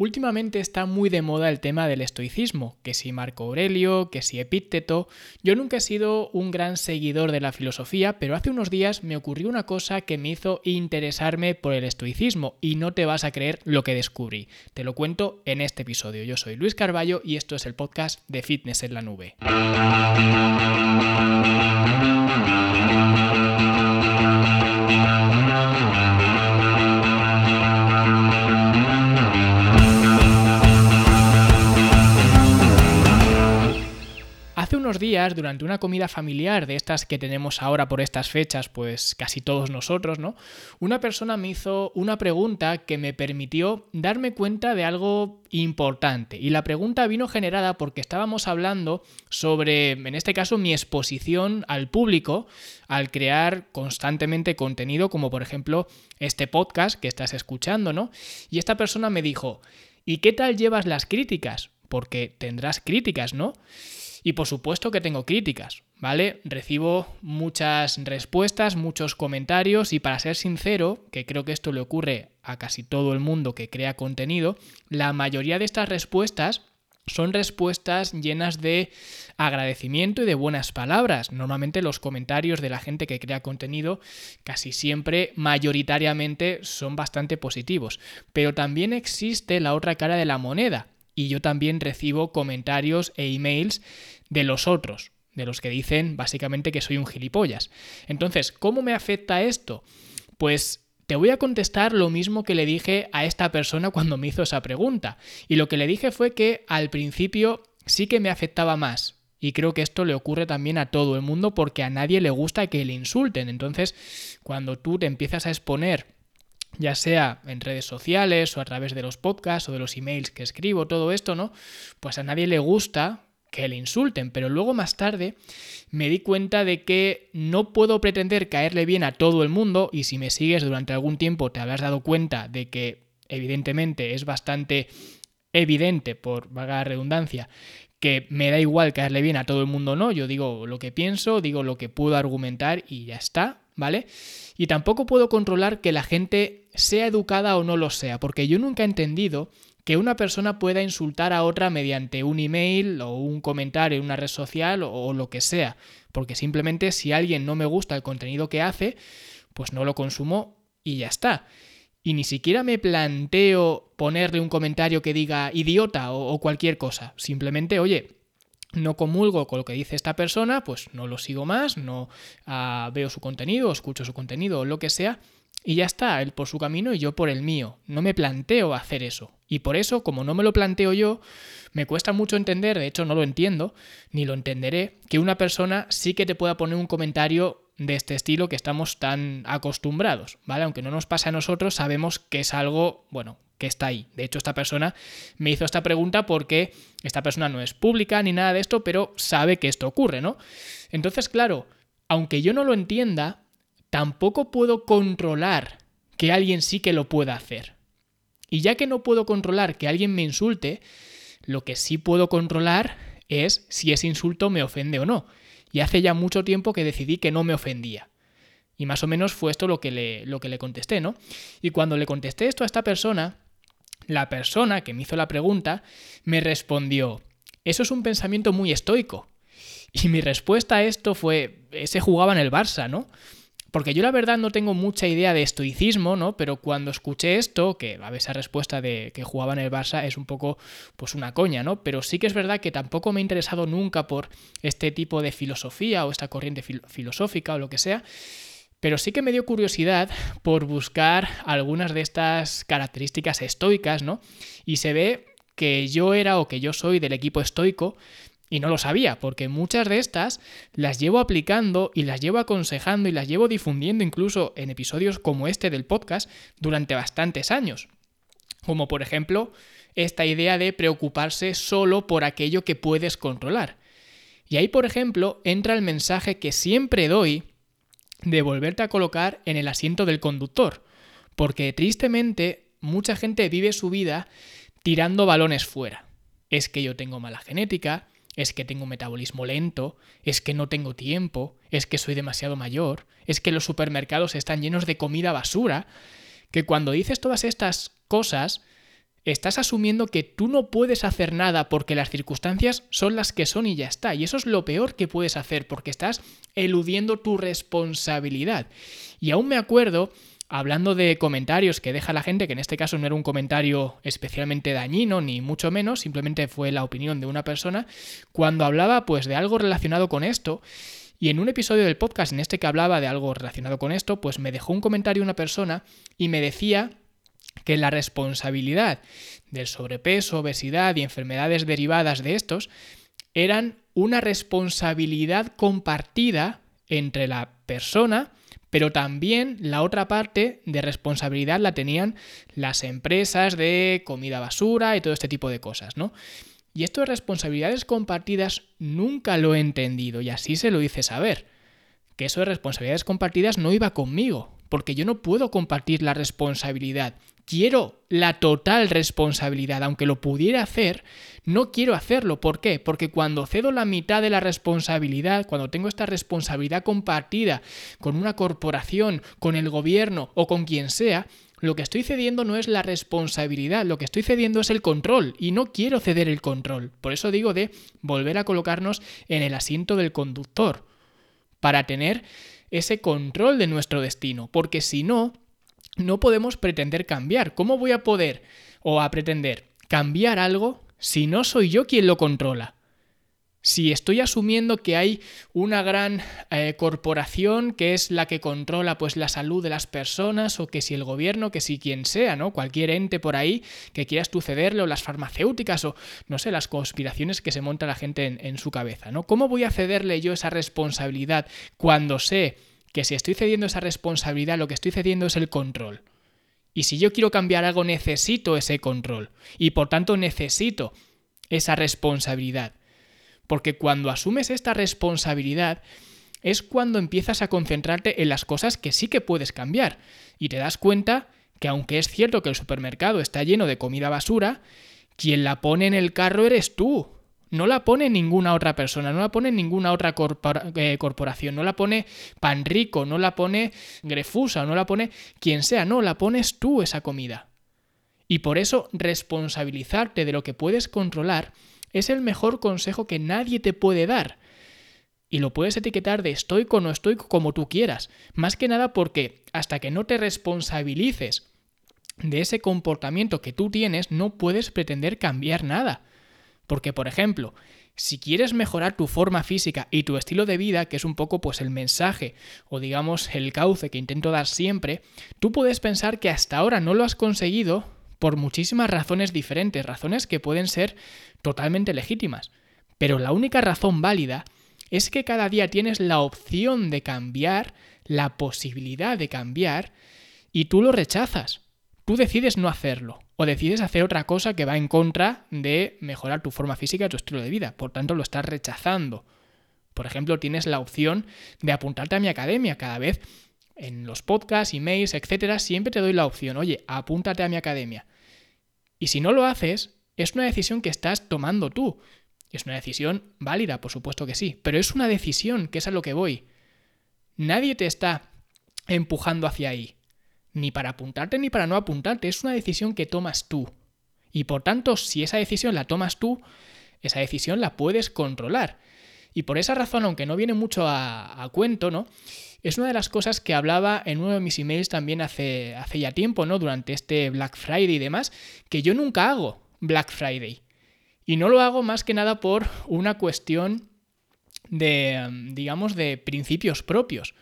Últimamente está muy de moda el tema del estoicismo, que si Marco Aurelio, que si Epícteto. Yo nunca he sido un gran seguidor de la filosofía, pero hace unos días me ocurrió una cosa que me hizo interesarme por el estoicismo y no te vas a creer lo que descubrí. Te lo cuento en este episodio. Yo soy Luis Carballo y esto es el podcast de Fitness en la Nube. Días, durante una comida familiar de estas que tenemos ahora por estas fechas, pues casi todos nosotros, ¿no? Una persona me hizo una pregunta que me permitió darme cuenta de algo importante. Y la pregunta vino generada porque estábamos hablando sobre, en este caso, mi exposición al público al crear constantemente contenido, como por ejemplo este podcast que estás escuchando, ¿no? Y esta persona me dijo, ¿y qué tal llevas las críticas? Porque tendrás críticas, ¿no? Y por supuesto que tengo críticas, ¿vale? Recibo muchas respuestas, muchos comentarios y para ser sincero, que creo que esto le ocurre a casi todo el mundo que crea contenido, la mayoría de estas respuestas son respuestas llenas de agradecimiento y de buenas palabras. Normalmente los comentarios de la gente que crea contenido casi siempre, mayoritariamente, son bastante positivos. Pero también existe la otra cara de la moneda, y yo también recibo comentarios e emails de los otros, de los que dicen básicamente que soy un gilipollas. Entonces, ¿cómo me afecta esto? Pues te voy a contestar lo mismo que le dije a esta persona cuando me hizo esa pregunta. Y lo que le dije fue que al principio sí que me afectaba más. Y creo que esto le ocurre también a todo el mundo porque a nadie le gusta que le insulten. Entonces, cuando tú te empiezas a exponer ya sea en redes sociales o a través de los podcasts o de los emails que escribo, todo esto, ¿no? Pues a nadie le gusta que le insulten, pero luego más tarde me di cuenta de que no puedo pretender caerle bien a todo el mundo y si me sigues durante algún tiempo te habrás dado cuenta de que evidentemente es bastante evidente, por vaga redundancia, que me da igual caerle bien a todo el mundo no, yo digo lo que pienso, digo lo que puedo argumentar y ya está, ¿vale? Y tampoco puedo controlar que la gente sea educada o no lo sea, porque yo nunca he entendido que una persona pueda insultar a otra mediante un email o un comentario en una red social o, lo que sea, porque simplemente si alguien no me gusta el contenido que hace, pues no lo consumo y ya está. Y ni siquiera me planteo ponerle un comentario que diga idiota o, cualquier cosa. Simplemente, oye, no comulgo con lo que dice esta persona, pues no lo sigo más, no ah, veo su contenido, escucho su contenido o lo que sea, y ya está, él por su camino y yo por el mío. No me planteo hacer eso. Y por eso, como no me lo planteo yo, me cuesta mucho entender, de hecho no lo entiendo, ni lo entenderé, que una persona sí que te pueda poner un comentario de este estilo que estamos tan acostumbrados, ¿vale? Aunque no nos pase a nosotros, sabemos que es algo, bueno, que está ahí. De hecho, esta persona me hizo esta pregunta porque esta persona no es pública ni nada de esto, pero sabe que esto ocurre, ¿no? Entonces, claro, aunque yo no lo entienda, tampoco puedo controlar que alguien sí que lo pueda hacer. Y ya que no puedo controlar que alguien me insulte, lo que sí puedo controlar es si ese insulto me ofende o no. Y hace ya mucho tiempo que decidí que no me ofendía. Y más o menos fue esto lo que le, lo que le contesté, ¿no? Y cuando le contesté esto a esta persona, la persona que me hizo la pregunta me respondió, eso es un pensamiento muy estoico. Y mi respuesta a esto fue, ese jugaba en el Barça, ¿no? Porque yo la verdad no tengo mucha idea de estoicismo, ¿no? Pero cuando escuché esto, que a esa respuesta de que jugaba en el Barça es un poco pues una coña, ¿no? Pero sí que es verdad que tampoco me he interesado nunca por este tipo de filosofía o esta corriente filosófica o lo que sea. Pero sí que me dio curiosidad por buscar algunas de estas características estoicas, ¿no? Y se ve que yo era o que yo soy del equipo estoico, y no lo sabía, porque muchas de estas las llevo aplicando y las llevo aconsejando y las llevo difundiendo incluso en episodios como este del podcast durante bastantes años. Como por ejemplo esta idea de preocuparse solo por aquello que puedes controlar. Y ahí, por ejemplo, entra el mensaje que siempre doy de volverte a colocar en el asiento del conductor, porque tristemente mucha gente vive su vida tirando balones fuera. Es que yo tengo mala genética, es que tengo un metabolismo lento, es que no tengo tiempo, es que soy demasiado mayor, es que los supermercados están llenos de comida basura, que cuando dices todas estas cosas, Estás asumiendo que tú no puedes hacer nada porque las circunstancias son las que son y ya está. Y eso es lo peor que puedes hacer porque estás eludiendo tu responsabilidad. Y aún me acuerdo hablando de comentarios que deja la gente, que en este caso no era un comentario especialmente dañino, ni mucho menos, simplemente fue la opinión de una persona, cuando hablaba pues de algo relacionado con esto, y en un episodio del podcast en este que hablaba de algo relacionado con esto, pues me dejó un comentario una persona y me decía que la responsabilidad del sobrepeso, obesidad y enfermedades derivadas de estos eran una responsabilidad compartida entre la persona, pero también la otra parte de responsabilidad la tenían las empresas de comida basura y todo este tipo de cosas, ¿no? Y esto de responsabilidades compartidas nunca lo he entendido y así se lo hice saber. Que eso de responsabilidades compartidas no iba conmigo, porque yo no puedo compartir la responsabilidad. Quiero la total responsabilidad, aunque lo pudiera hacer, no quiero hacerlo. ¿Por qué? Porque cuando cedo la mitad de la responsabilidad, cuando tengo esta responsabilidad compartida con una corporación, con el gobierno o con quien sea, lo que estoy cediendo no es la responsabilidad, lo que estoy cediendo es el control y no quiero ceder el control. Por eso digo de volver a colocarnos en el asiento del conductor, para tener ese control de nuestro destino, porque si no, no podemos pretender cambiar. ¿Cómo voy a poder o a pretender cambiar algo si no soy yo quien lo controla? Si estoy asumiendo que hay una gran eh, corporación que es la que controla pues la salud de las personas o que si el gobierno, que si quien sea, ¿no? Cualquier ente por ahí que quieras tú cederle o las farmacéuticas o no sé, las conspiraciones que se monta la gente en, en su cabeza, ¿no? ¿Cómo voy a cederle yo esa responsabilidad cuando sé que si estoy cediendo esa responsabilidad lo que estoy cediendo es el control? Y si yo quiero cambiar algo necesito ese control y por tanto necesito esa responsabilidad. Porque cuando asumes esta responsabilidad es cuando empiezas a concentrarte en las cosas que sí que puedes cambiar. Y te das cuenta que aunque es cierto que el supermercado está lleno de comida basura, quien la pone en el carro eres tú. No la pone ninguna otra persona, no la pone ninguna otra eh, corporación, no la pone Panrico, no la pone Grefusa, no la pone quien sea, no, la pones tú esa comida. Y por eso responsabilizarte de lo que puedes controlar es el mejor consejo que nadie te puede dar. Y lo puedes etiquetar de estoico o no estoico como tú quieras. Más que nada porque hasta que no te responsabilices de ese comportamiento que tú tienes, no puedes pretender cambiar nada. Porque, por ejemplo, si quieres mejorar tu forma física y tu estilo de vida, que es un poco pues el mensaje o digamos el cauce que intento dar siempre, tú puedes pensar que hasta ahora no lo has conseguido por muchísimas razones diferentes, razones que pueden ser totalmente legítimas. Pero la única razón válida es que cada día tienes la opción de cambiar, la posibilidad de cambiar, y tú lo rechazas. Tú decides no hacerlo, o decides hacer otra cosa que va en contra de mejorar tu forma física tu estilo de vida. Por tanto, lo estás rechazando. Por ejemplo, tienes la opción de apuntarte a mi academia cada vez en los podcasts, emails, etcétera, siempre te doy la opción, oye, apúntate a mi academia. Y si no lo haces, es una decisión que estás tomando tú. Es una decisión válida, por supuesto que sí, pero es una decisión que es a lo que voy. Nadie te está empujando hacia ahí, ni para apuntarte ni para no apuntarte, es una decisión que tomas tú. Y por tanto, si esa decisión la tomas tú, esa decisión la puedes controlar. Y por esa razón, aunque no viene mucho a, a cuento, ¿no? Es una de las cosas que hablaba en uno de mis emails también hace, ya tiempo, ¿no? Durante este Black Friday y demás, que yo nunca hago Black Friday. Y no lo hago más que nada por una cuestión de, digamos, de principios propios.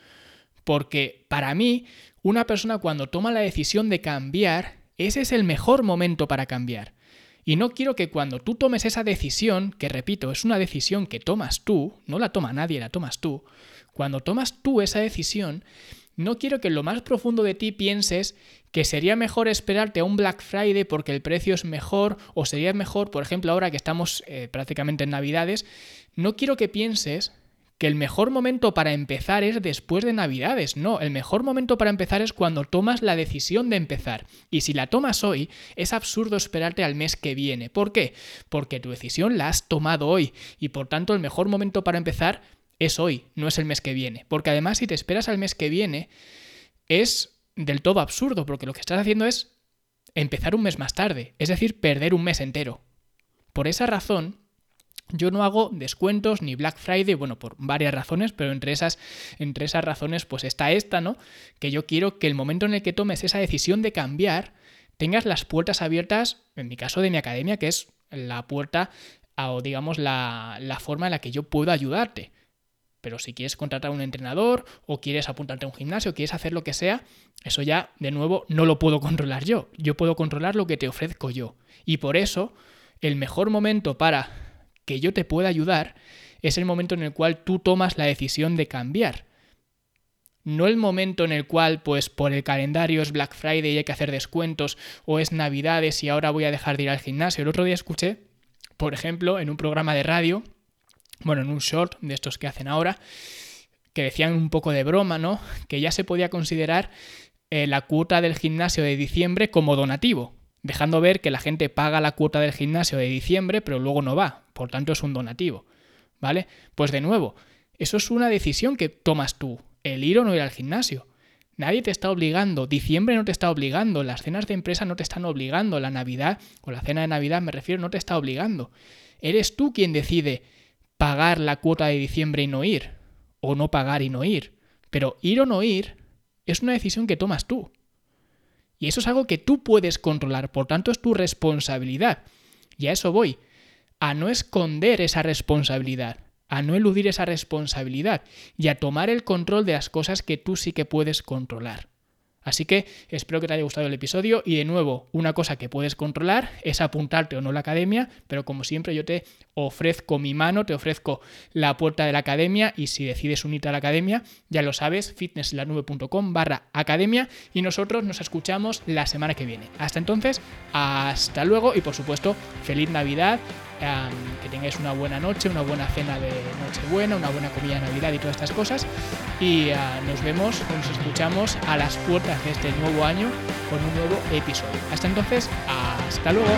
Porque para mí, una persona cuando toma la decisión de cambiar, ese es el mejor momento para cambiar. Y no quiero que cuando tú tomes esa decisión, que repito, es una decisión que tomas tú, no la toma nadie, la tomas tú, cuando tomas tú esa decisión, no quiero que en lo más profundo de ti pienses que sería mejor esperarte a un Black Friday porque el precio es mejor o sería mejor, por ejemplo, ahora que estamos eh, prácticamente en Navidades, no quiero que pienses que el mejor momento para empezar es después de Navidades. No, el mejor momento para empezar es cuando tomas la decisión de empezar. Y si la tomas hoy, es absurdo esperarte al mes que viene. ¿Por qué? Porque tu decisión la has tomado hoy y por tanto el mejor momento para empezar es hoy, no es el mes que viene. Porque además si te esperas al mes que viene, es del todo absurdo, porque lo que estás haciendo es empezar un mes más tarde, es decir, perder un mes entero. Por esa razón, yo no hago descuentos ni Black Friday, bueno, por varias razones, pero entre esas, entre esas razones pues está esta, ¿no? Que yo quiero que el momento en el que tomes esa decisión de cambiar, tengas las puertas abiertas, en mi caso de mi academia, que es la puerta o digamos la, la forma en la que yo puedo ayudarte. Pero si quieres contratar a un entrenador o quieres apuntarte a un gimnasio, quieres hacer lo que sea, eso ya, de nuevo, no lo puedo controlar yo. Yo puedo controlar lo que te ofrezco yo. Y por eso, el mejor momento para que yo te pueda ayudar es el momento en el cual tú tomas la decisión de cambiar. No el momento en el cual, pues por el calendario es Black Friday y hay que hacer descuentos, o es Navidades y ahora voy a dejar de ir al gimnasio. El otro día escuché, por ejemplo, en un programa de radio, bueno, en un short de estos que hacen ahora, que decían un poco de broma, ¿no? Que ya se podía considerar eh, la cuota del gimnasio de diciembre como donativo, dejando ver que la gente paga la cuota del gimnasio de diciembre, pero luego no va, por tanto es un donativo, ¿vale? Pues de nuevo, eso es una decisión que tomas tú, el ir o no ir al gimnasio. Nadie te está obligando, diciembre no te está obligando, las cenas de empresa no te están obligando, la Navidad o la cena de Navidad me refiero no te está obligando. Eres tú quien decide pagar la cuota de diciembre y no ir, o no pagar y no ir. Pero ir o no ir es una decisión que tomas tú. Y eso es algo que tú puedes controlar, por tanto es tu responsabilidad. Y a eso voy, a no esconder esa responsabilidad, a no eludir esa responsabilidad y a tomar el control de las cosas que tú sí que puedes controlar. Así que espero que te haya gustado el episodio y de nuevo, una cosa que puedes controlar es apuntarte o no a la academia, pero como siempre yo te ofrezco mi mano, te ofrezco la puerta de la academia y si decides unirte a la academia, ya lo sabes, fitnesslanube.com barra academia y nosotros nos escuchamos la semana que viene. Hasta entonces, hasta luego y por supuesto, feliz Navidad que tengáis una buena noche, una buena cena de Nochebuena, una buena comida de Navidad y todas estas cosas. Y ah, nos vemos, nos escuchamos a las puertas de este nuevo año con un nuevo episodio. Hasta entonces, hasta luego.